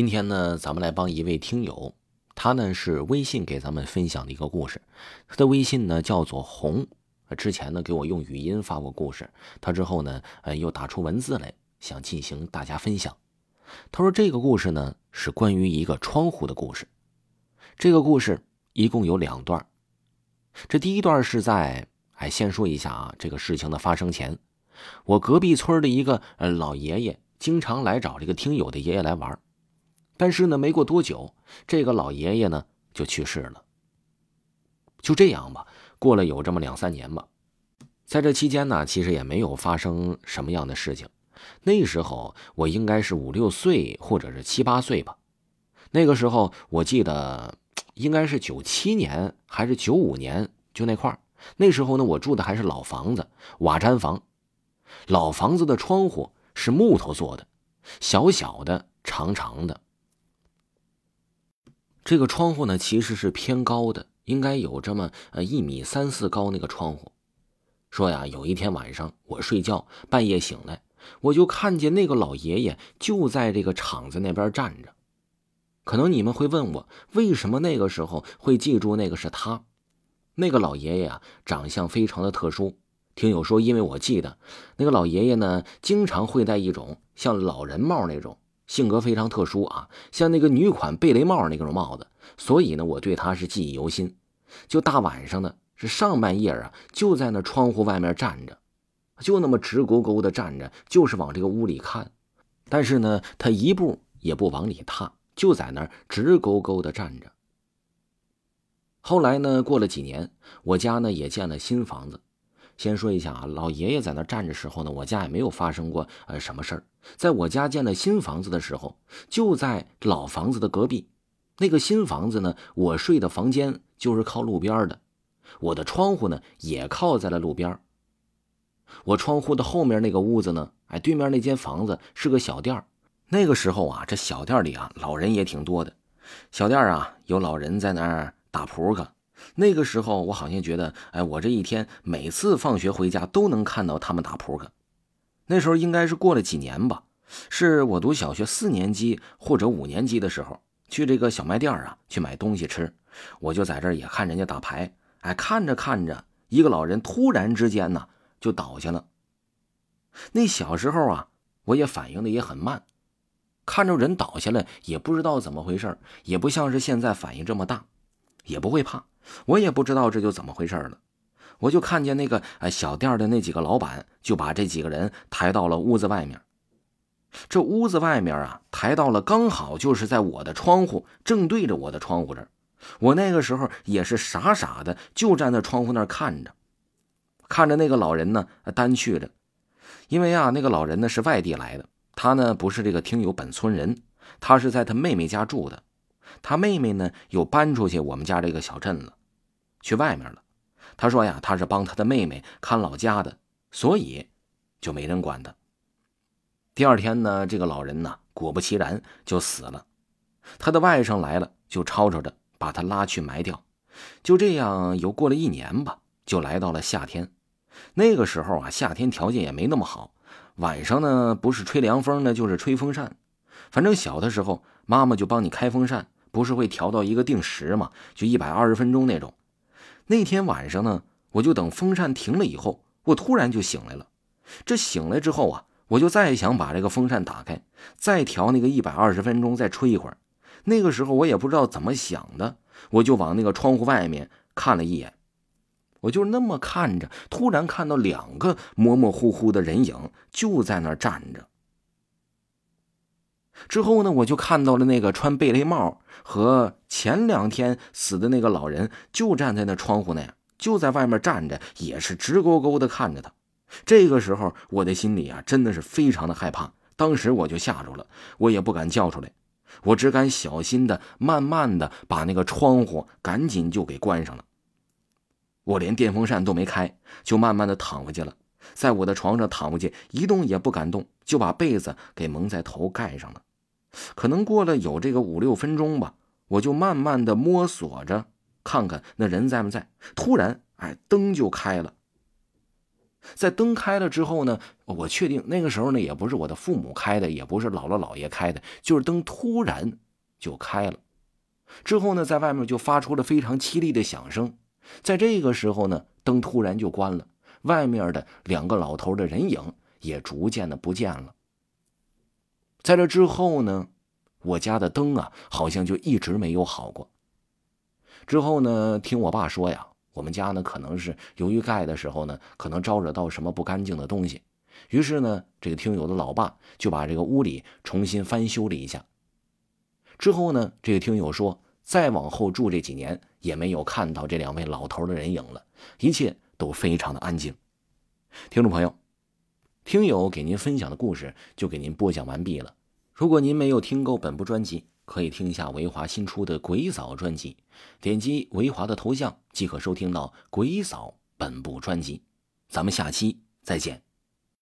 今天呢，咱们来帮一位听友，他呢是微信给咱们分享的一个故事。他的微信呢叫做红，之前呢给我用语音发过故事，他之后呢，呃又打出文字来，想进行大家分享。他说这个故事呢是关于一个窗户的故事。这个故事一共有两段。这第一段是在，哎，先说一下啊，这个事情的发生前，我隔壁村的一个呃老爷爷经常来找这个听友的爷爷来玩。但是呢，没过多久，这个老爷爷呢就去世了。就这样吧，过了有这么两三年吧，在这期间呢，其实也没有发生什么样的事情。那时候我应该是五六岁或者是七八岁吧。那个时候我记得应该是九七年还是九五年，就那块儿。那时候呢，我住的还是老房子，瓦毡房。老房子的窗户是木头做的，小小的，长长的。这个窗户呢，其实是偏高的，应该有这么呃一米三四高。那个窗户，说呀，有一天晚上我睡觉，半夜醒来，我就看见那个老爷爷就在这个厂子那边站着。可能你们会问我，为什么那个时候会记住那个是他？那个老爷爷啊，长相非常的特殊。听友说，因为我记得那个老爷爷呢，经常会戴一种像老人帽那种。性格非常特殊啊，像那个女款贝雷帽那种帽子，所以呢，我对他是记忆犹新。就大晚上的，是上半夜啊，就在那窗户外面站着，就那么直勾勾的站着，就是往这个屋里看。但是呢，他一步也不往里踏，就在那儿直勾勾的站着。后来呢，过了几年，我家呢也建了新房子。先说一下啊，老爷爷在那站着时候呢，我家也没有发生过呃什么事儿。在我家建了新房子的时候，就在老房子的隔壁。那个新房子呢，我睡的房间就是靠路边的，我的窗户呢也靠在了路边。我窗户的后面那个屋子呢，哎，对面那间房子是个小店那个时候啊，这小店里啊，老人也挺多的。小店啊，有老人在那儿打扑克。那个时候，我好像觉得，哎，我这一天每次放学回家都能看到他们打扑克。那时候应该是过了几年吧，是我读小学四年级或者五年级的时候，去这个小卖店啊去买东西吃，我就在这儿也看人家打牌。哎，看着看着，一个老人突然之间呢就倒下了。那小时候啊，我也反应的也很慢，看着人倒下来也不知道怎么回事也不像是现在反应这么大，也不会怕。我也不知道这就怎么回事了，我就看见那个呃小店的那几个老板就把这几个人抬到了屋子外面。这屋子外面啊，抬到了刚好就是在我的窗户正对着我的窗户这儿。我那个时候也是傻傻的就站在窗户那儿看着，看着那个老人呢单去着，因为啊那个老人呢是外地来的，他呢不是这个听友本村人，他是在他妹妹家住的。他妹妹呢，又搬出去我们家这个小镇了，去外面了。他说呀，他是帮他的妹妹看老家的，所以就没人管他。第二天呢，这个老人呢，果不其然就死了。他的外甥来了，就吵吵着把他拉去埋掉。就这样，又过了一年吧，就来到了夏天。那个时候啊，夏天条件也没那么好，晚上呢，不是吹凉风呢，就是吹风扇。反正小的时候，妈妈就帮你开风扇。不是会调到一个定时吗？就一百二十分钟那种。那天晚上呢，我就等风扇停了以后，我突然就醒来了。这醒来之后啊，我就再想把这个风扇打开，再调那个一百二十分钟，再吹一会儿。那个时候我也不知道怎么想的，我就往那个窗户外面看了一眼。我就那么看着，突然看到两个模模糊糊的人影就在那儿站着。之后呢，我就看到了那个穿贝雷帽和前两天死的那个老人，就站在那窗户那样，就在外面站着，也是直勾勾的看着他。这个时候，我的心里啊，真的是非常的害怕。当时我就吓住了，我也不敢叫出来，我只敢小心的、慢慢的把那个窗户赶紧就给关上了。我连电风扇都没开，就慢慢的躺回去了，在我的床上躺回去，一动也不敢动，就把被子给蒙在头盖上了。可能过了有这个五六分钟吧，我就慢慢的摸索着，看看那人在不在。突然，哎，灯就开了。在灯开了之后呢，我确定那个时候呢，也不是我的父母开的，也不是姥姥姥爷开的，就是灯突然就开了。之后呢，在外面就发出了非常凄厉的响声。在这个时候呢，灯突然就关了，外面的两个老头的人影也逐渐的不见了。在这之后呢，我家的灯啊，好像就一直没有好过。之后呢，听我爸说呀。我们家呢，可能是由于盖的时候呢，可能招惹到什么不干净的东西，于是呢，这个听友的老爸就把这个屋里重新翻修了一下。之后呢，这个听友说，再往后住这几年也没有看到这两位老头的人影了，一切都非常的安静。听众朋友，听友给您分享的故事就给您播讲完毕了。如果您没有听够本部专辑，可以听一下维华新出的《鬼嫂》专辑，点击维华的头像即可收听到《鬼嫂》本部专辑。咱们下期再见。